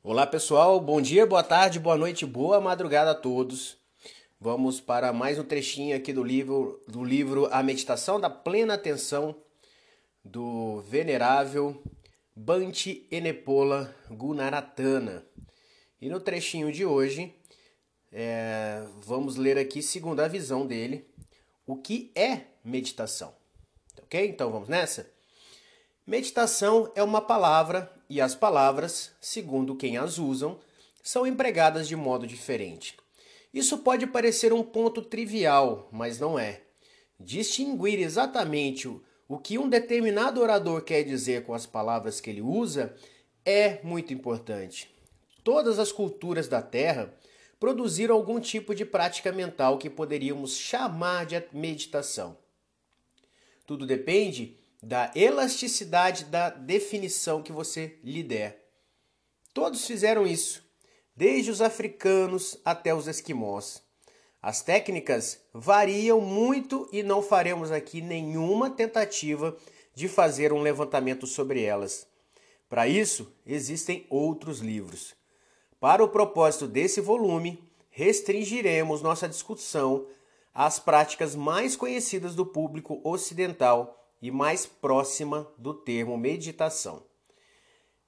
Olá pessoal, bom dia, boa tarde, boa noite, boa madrugada a todos. Vamos para mais um trechinho aqui do livro, do livro A Meditação da Plena Atenção do Venerável Bhante Enepola Gunaratana. E no trechinho de hoje, é, vamos ler aqui, segundo a visão dele, o que é meditação. Ok? Então vamos nessa? Meditação é uma palavra e as palavras, segundo quem as usam, são empregadas de modo diferente. Isso pode parecer um ponto trivial, mas não é. Distinguir exatamente o que um determinado orador quer dizer com as palavras que ele usa é muito importante. Todas as culturas da Terra produziram algum tipo de prática mental que poderíamos chamar de meditação. Tudo depende da elasticidade da definição que você lhe der. Todos fizeram isso, desde os africanos até os esquimós. As técnicas variam muito e não faremos aqui nenhuma tentativa de fazer um levantamento sobre elas. Para isso, existem outros livros. Para o propósito desse volume, restringiremos nossa discussão às práticas mais conhecidas do público ocidental e mais próxima do termo meditação.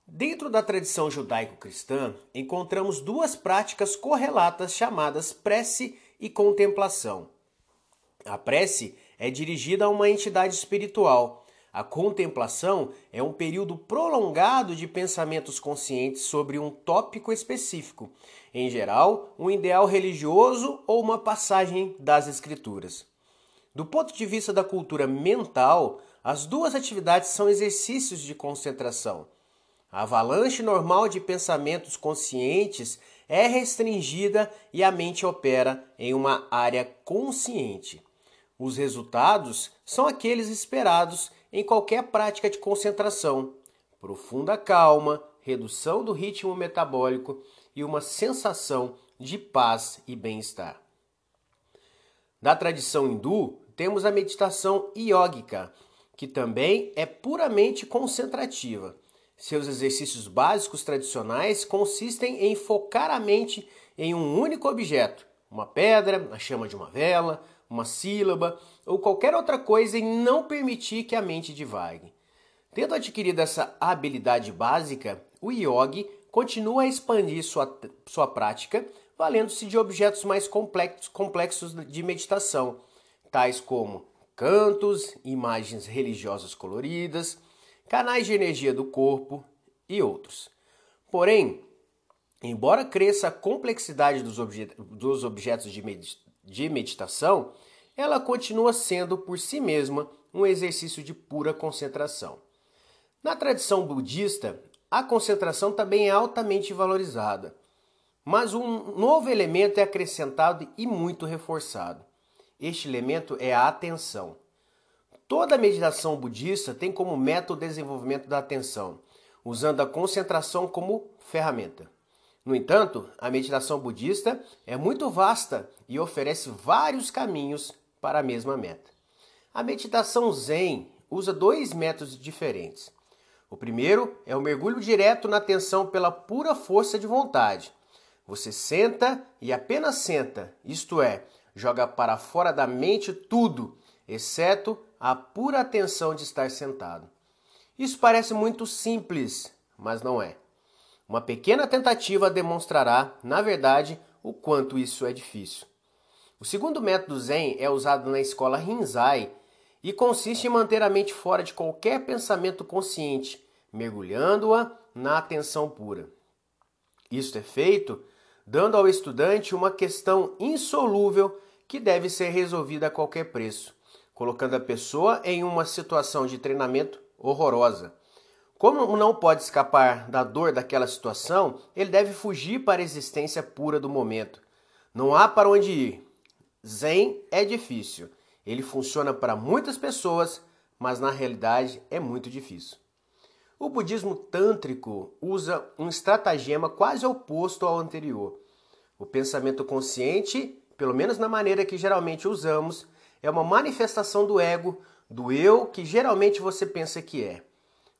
Dentro da tradição judaico-cristã, encontramos duas práticas correlatas chamadas prece e contemplação. A prece é dirigida a uma entidade espiritual. A contemplação é um período prolongado de pensamentos conscientes sobre um tópico específico, em geral, um ideal religioso ou uma passagem das Escrituras. Do ponto de vista da cultura mental, as duas atividades são exercícios de concentração. A avalanche normal de pensamentos conscientes é restringida e a mente opera em uma área consciente. Os resultados são aqueles esperados em qualquer prática de concentração: profunda calma, redução do ritmo metabólico e uma sensação de paz e bem-estar. Da tradição hindu, temos a meditação yógica, que também é puramente concentrativa. Seus exercícios básicos tradicionais consistem em focar a mente em um único objeto, uma pedra, a chama de uma vela, uma sílaba ou qualquer outra coisa e não permitir que a mente divague. Tendo adquirido essa habilidade básica, o yogi continua a expandir sua, sua prática valendo-se de objetos mais complexos, de meditação, tais como cantos, imagens religiosas coloridas, canais de energia do corpo e outros. Porém, embora cresça a complexidade dos, dos objetos de, med de meditação, ela continua sendo por si mesma um exercício de pura concentração. Na tradição budista, a concentração também é altamente valorizada. Mas um novo elemento é acrescentado e muito reforçado. Este elemento é a atenção. Toda meditação budista tem como método o desenvolvimento da atenção, usando a concentração como ferramenta. No entanto, a meditação budista é muito vasta e oferece vários caminhos para a mesma meta. A meditação Zen usa dois métodos diferentes. O primeiro é o mergulho direto na atenção pela pura força de vontade. Você senta e apenas senta, isto é, joga para fora da mente tudo, exceto a pura atenção de estar sentado. Isso parece muito simples, mas não é. Uma pequena tentativa demonstrará, na verdade, o quanto isso é difícil. O segundo método Zen é usado na escola Rinzai e consiste em manter a mente fora de qualquer pensamento consciente, mergulhando-a na atenção pura. Isto é feito dando ao estudante uma questão insolúvel que deve ser resolvida a qualquer preço, colocando a pessoa em uma situação de treinamento horrorosa. Como não pode escapar da dor daquela situação, ele deve fugir para a existência pura do momento. Não há para onde ir. Zen é difícil. Ele funciona para muitas pessoas, mas na realidade é muito difícil. O budismo tântrico usa um estratagema quase oposto ao anterior. O pensamento consciente, pelo menos na maneira que geralmente usamos, é uma manifestação do ego, do eu que geralmente você pensa que é.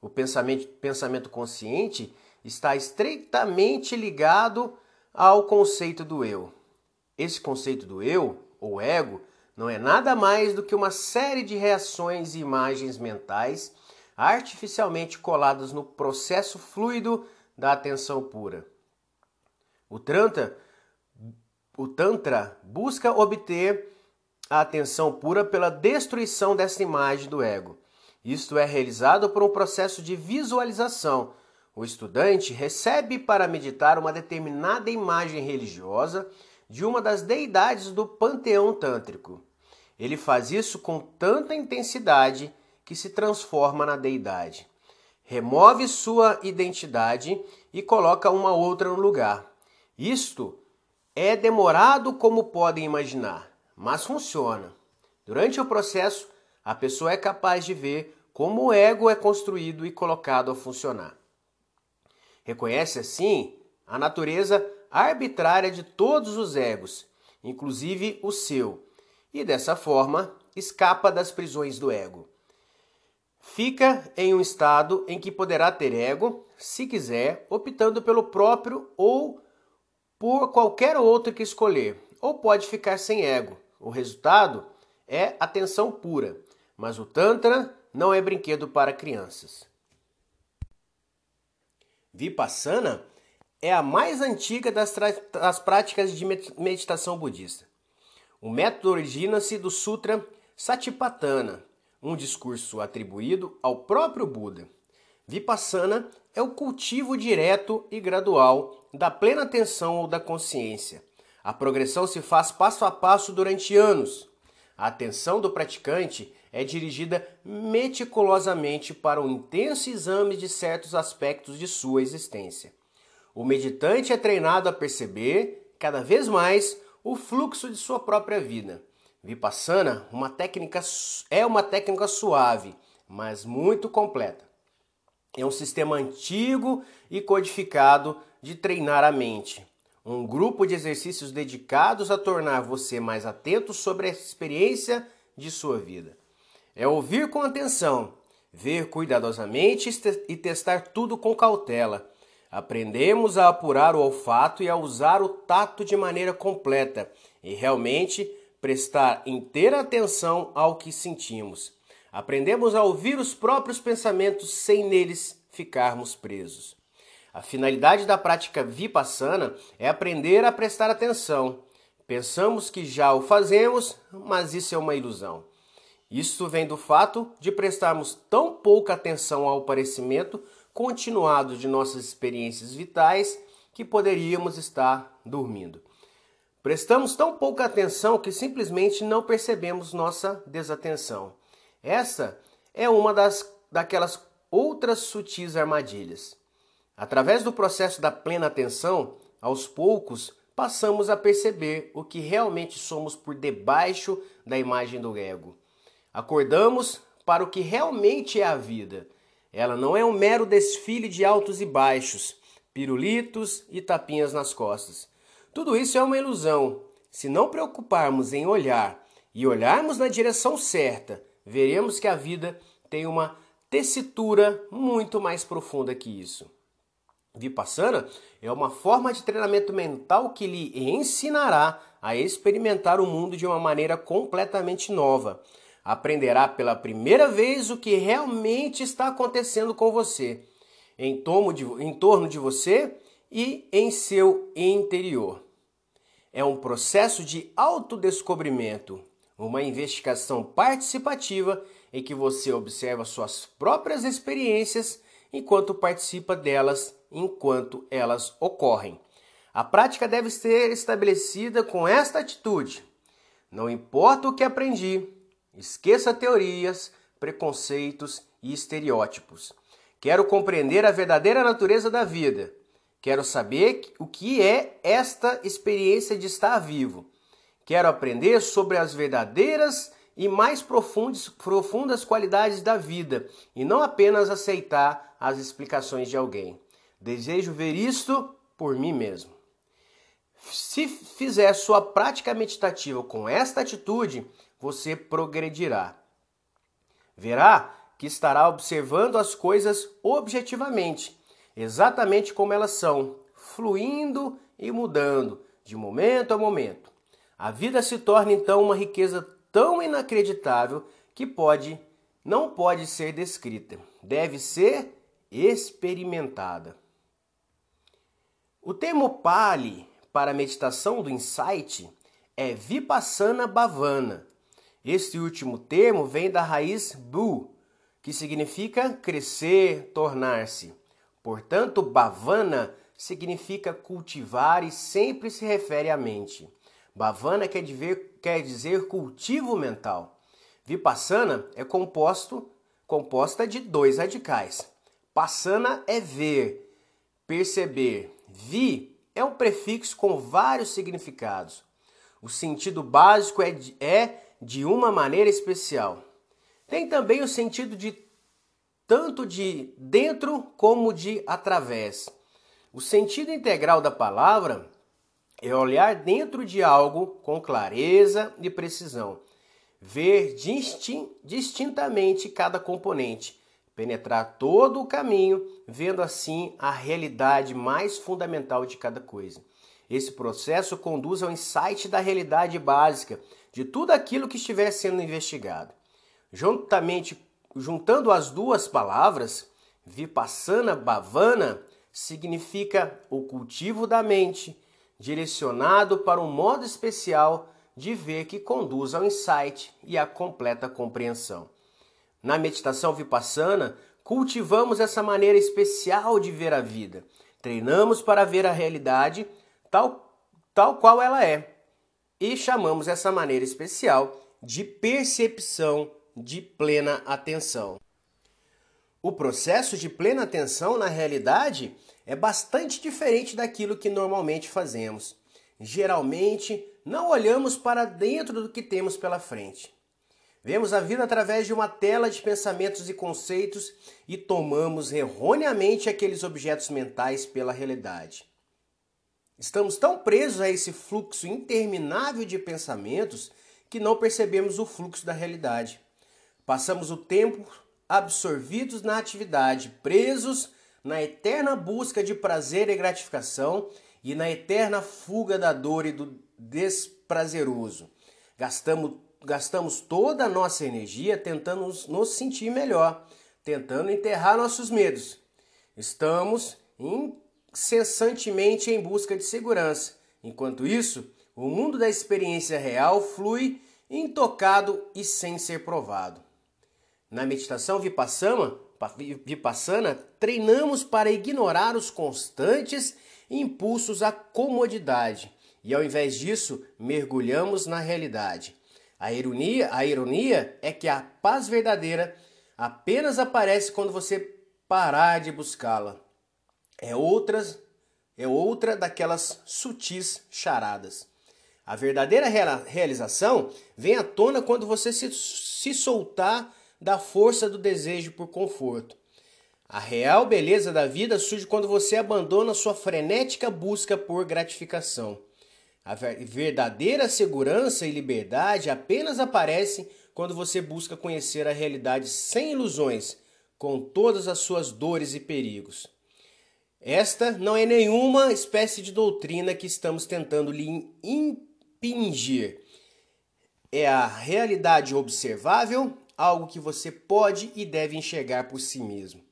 O pensamento, pensamento consciente está estreitamente ligado ao conceito do eu. Esse conceito do eu, ou ego, não é nada mais do que uma série de reações e imagens mentais artificialmente coladas no processo fluido da atenção pura. O Tantra, o tantra busca obter a atenção pura pela destruição dessa imagem do ego. Isto é realizado por um processo de visualização. O estudante recebe para meditar uma determinada imagem religiosa de uma das deidades do panteão tântrico. Ele faz isso com tanta intensidade que se transforma na deidade. Remove sua identidade e coloca uma outra no lugar. Isto é demorado como podem imaginar, mas funciona. Durante o processo, a pessoa é capaz de ver como o ego é construído e colocado a funcionar. Reconhece assim a natureza arbitrária de todos os egos, inclusive o seu, e dessa forma escapa das prisões do ego. Fica em um estado em que poderá ter ego, se quiser, optando pelo próprio ou por qualquer outro que escolher, ou pode ficar sem ego. O resultado é atenção pura, mas o Tantra não é brinquedo para crianças. Vipassana é a mais antiga das, das práticas de meditação budista. O método origina-se do Sutra Satipatthana, um discurso atribuído ao próprio Buda. Vipassana é o cultivo direto e gradual da plena atenção ou da consciência. A progressão se faz passo a passo durante anos. A atenção do praticante é dirigida meticulosamente para um intenso exame de certos aspectos de sua existência. O meditante é treinado a perceber, cada vez mais, o fluxo de sua própria vida. Vipassana uma técnica, é uma técnica suave, mas muito completa. É um sistema antigo e codificado de treinar a mente. Um grupo de exercícios dedicados a tornar você mais atento sobre a experiência de sua vida. É ouvir com atenção, ver cuidadosamente e testar tudo com cautela Aprendemos a apurar o olfato e a usar o tato de maneira completa e realmente prestar inteira atenção ao que sentimos. Aprendemos a ouvir os próprios pensamentos sem neles ficarmos presos. A finalidade da prática vipassana é aprender a prestar atenção. Pensamos que já o fazemos, mas isso é uma ilusão. Isso vem do fato de prestarmos tão pouca atenção ao parecimento continuado de nossas experiências vitais que poderíamos estar dormindo. Prestamos tão pouca atenção que simplesmente não percebemos nossa desatenção. Essa é uma das daquelas outras sutis armadilhas. Através do processo da plena atenção, aos poucos passamos a perceber o que realmente somos por debaixo da imagem do ego. Acordamos para o que realmente é a vida ela não é um mero desfile de altos e baixos, pirulitos e tapinhas nas costas. Tudo isso é uma ilusão. Se não preocuparmos em olhar e olharmos na direção certa, veremos que a vida tem uma tessitura muito mais profunda que isso. Vipassana é uma forma de treinamento mental que lhe ensinará a experimentar o mundo de uma maneira completamente nova, aprenderá pela primeira vez o que realmente está acontecendo com você, em, de, em torno de você e em seu interior. É um processo de autodescobrimento, uma investigação participativa em que você observa suas próprias experiências enquanto participa delas enquanto elas ocorrem. A prática deve ser estabelecida com esta atitude: não importa o que aprendi, Esqueça teorias, preconceitos e estereótipos. Quero compreender a verdadeira natureza da vida. Quero saber o que é esta experiência de estar vivo. Quero aprender sobre as verdadeiras e mais profundas, profundas qualidades da vida e não apenas aceitar as explicações de alguém. Desejo ver isto por mim mesmo. Se fizer sua prática meditativa com esta atitude, você progredirá. Verá que estará observando as coisas objetivamente, exatamente como elas são, fluindo e mudando de momento a momento. A vida se torna então uma riqueza tão inacreditável que pode não pode ser descrita, deve ser experimentada. O termo Pali para a meditação do insight é Vipassana Bhavana. Este último termo vem da raiz Bu, que significa crescer, tornar-se. Portanto, Bhavana significa cultivar e sempre se refere à mente. Bhavana quer dizer, quer dizer cultivo mental. Vipassana é composto, composta de dois radicais. Passana é ver, perceber. Vi é um prefixo com vários significados. O sentido básico é de, é de uma maneira especial. Tem também o sentido de tanto de dentro como de através. O sentido integral da palavra é olhar dentro de algo com clareza e precisão, ver distintamente cada componente, penetrar todo o caminho, vendo assim a realidade mais fundamental de cada coisa. Esse processo conduz ao insight da realidade básica de tudo aquilo que estiver sendo investigado. Juntamente, juntando as duas palavras, vipassana bhavana significa o cultivo da mente, direcionado para um modo especial de ver que conduz ao insight e à completa compreensão. Na meditação vipassana, cultivamos essa maneira especial de ver a vida. Treinamos para ver a realidade tal, tal qual ela é. E chamamos essa maneira especial de percepção de plena atenção. O processo de plena atenção na realidade é bastante diferente daquilo que normalmente fazemos. Geralmente, não olhamos para dentro do que temos pela frente. Vemos a vida através de uma tela de pensamentos e conceitos e tomamos erroneamente aqueles objetos mentais pela realidade. Estamos tão presos a esse fluxo interminável de pensamentos que não percebemos o fluxo da realidade. Passamos o tempo absorvidos na atividade, presos na eterna busca de prazer e gratificação e na eterna fuga da dor e do desprazeroso. Gastamos, gastamos toda a nossa energia tentando nos sentir melhor, tentando enterrar nossos medos. Estamos incessantemente em busca de segurança. Enquanto isso, o mundo da experiência real flui intocado e sem ser provado. Na meditação Vipassana, Vipassana, treinamos para ignorar os constantes impulsos à comodidade e, ao invés disso, mergulhamos na realidade. A ironia, a ironia é que a paz verdadeira apenas aparece quando você parar de buscá-la. É outras, é outra daquelas sutis charadas. A verdadeira realização vem à tona quando você se, se soltar da força do desejo por conforto. A real beleza da vida surge quando você abandona sua frenética busca por gratificação. A verdadeira segurança e liberdade apenas aparecem quando você busca conhecer a realidade sem ilusões, com todas as suas dores e perigos. Esta não é nenhuma espécie de doutrina que estamos tentando lhe impingir. É a realidade observável algo que você pode e deve enxergar por si mesmo.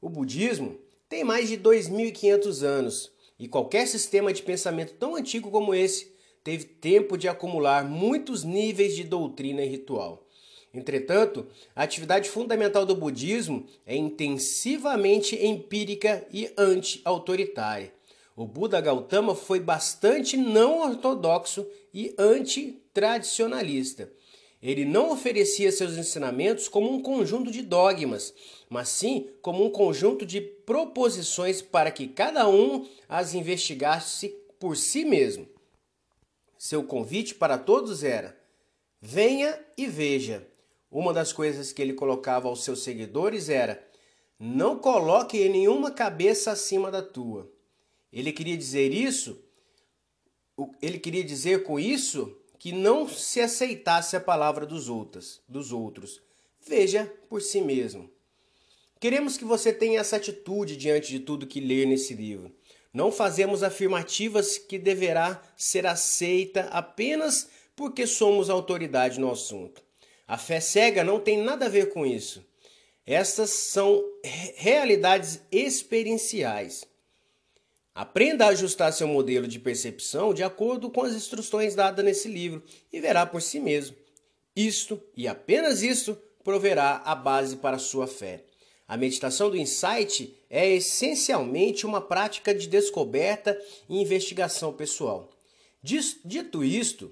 O budismo tem mais de 2.500 anos e qualquer sistema de pensamento tão antigo como esse teve tempo de acumular muitos níveis de doutrina e ritual. Entretanto, a atividade fundamental do budismo é intensivamente empírica e anti-autoritária. O Buda Gautama foi bastante não ortodoxo e anti-tradicionalista ele não oferecia seus ensinamentos como um conjunto de dogmas, mas sim como um conjunto de proposições para que cada um as investigasse por si mesmo. Seu convite para todos era: venha e veja. Uma das coisas que ele colocava aos seus seguidores era: não coloque nenhuma cabeça acima da tua. Ele queria dizer isso, ele queria dizer com isso que não se aceitasse a palavra dos outros, dos outros. Veja por si mesmo. Queremos que você tenha essa atitude diante de tudo que lê nesse livro. Não fazemos afirmativas que deverá ser aceita apenas porque somos autoridade no assunto. A fé cega não tem nada a ver com isso. Estas são realidades experienciais. Aprenda a ajustar seu modelo de percepção de acordo com as instruções dadas nesse livro e verá por si mesmo. Isto e apenas isto proverá a base para a sua fé. A meditação do insight é essencialmente uma prática de descoberta e investigação pessoal. Dito isto,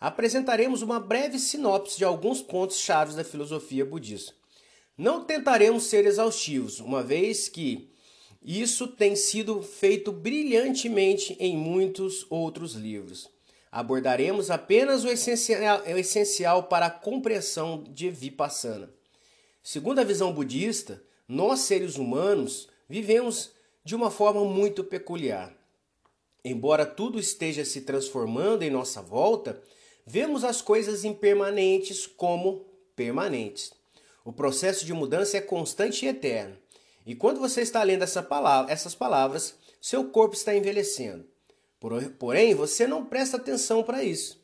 apresentaremos uma breve sinopse de alguns pontos chaves da filosofia budista. Não tentaremos ser exaustivos, uma vez que isso tem sido feito brilhantemente em muitos outros livros. Abordaremos apenas o essencial, o essencial para a compreensão de Vipassana. Segundo a visão budista, nós seres humanos vivemos de uma forma muito peculiar. Embora tudo esteja se transformando em nossa volta, vemos as coisas impermanentes como permanentes. O processo de mudança é constante e eterno. E quando você está lendo essa palavra, essas palavras, seu corpo está envelhecendo. Porém, você não presta atenção para isso.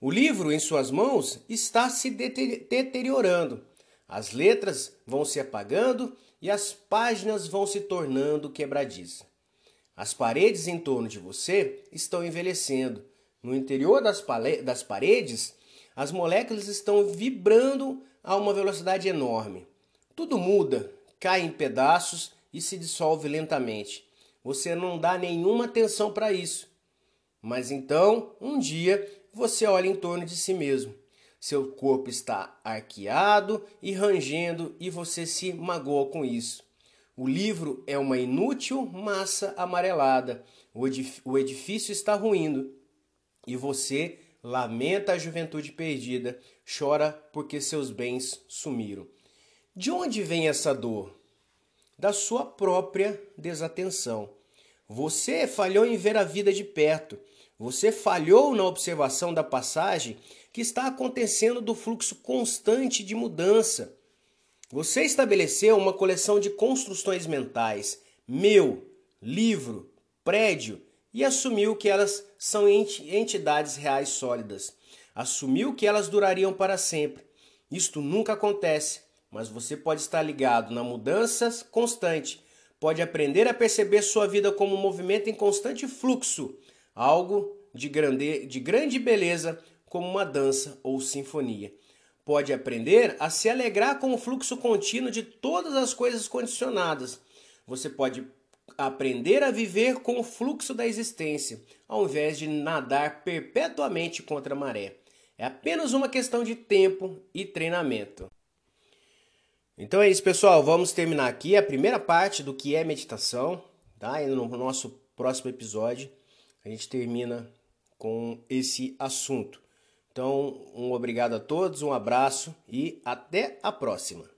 O livro em suas mãos está se deteriorando as letras vão se apagando e as páginas vão se tornando quebradiças. As paredes em torno de você estão envelhecendo. No interior das, das paredes, as moléculas estão vibrando a uma velocidade enorme. Tudo muda, cai em pedaços e se dissolve lentamente. Você não dá nenhuma atenção para isso. Mas então, um dia, você olha em torno de si mesmo seu corpo está arqueado e rangendo e você se magoa com isso. O livro é uma inútil massa amarelada. O edifício está ruindo e você lamenta a juventude perdida, chora porque seus bens sumiram. De onde vem essa dor? Da sua própria desatenção. Você falhou em ver a vida de perto. Você falhou na observação da passagem que está acontecendo do fluxo constante de mudança. Você estabeleceu uma coleção de construções mentais, meu, livro, prédio, e assumiu que elas são entidades reais sólidas. Assumiu que elas durariam para sempre. Isto nunca acontece, mas você pode estar ligado na mudança constante. Pode aprender a perceber sua vida como um movimento em constante fluxo, algo de, grande, de grande beleza como uma dança ou sinfonia. Pode aprender a se alegrar com o fluxo contínuo de todas as coisas condicionadas. Você pode aprender a viver com o fluxo da existência, ao invés de nadar perpetuamente contra a maré. É apenas uma questão de tempo e treinamento. Então é isso, pessoal. Vamos terminar aqui a primeira parte do que é meditação. Tá? E no nosso próximo episódio a gente termina com esse assunto. Então, um obrigado a todos, um abraço e até a próxima.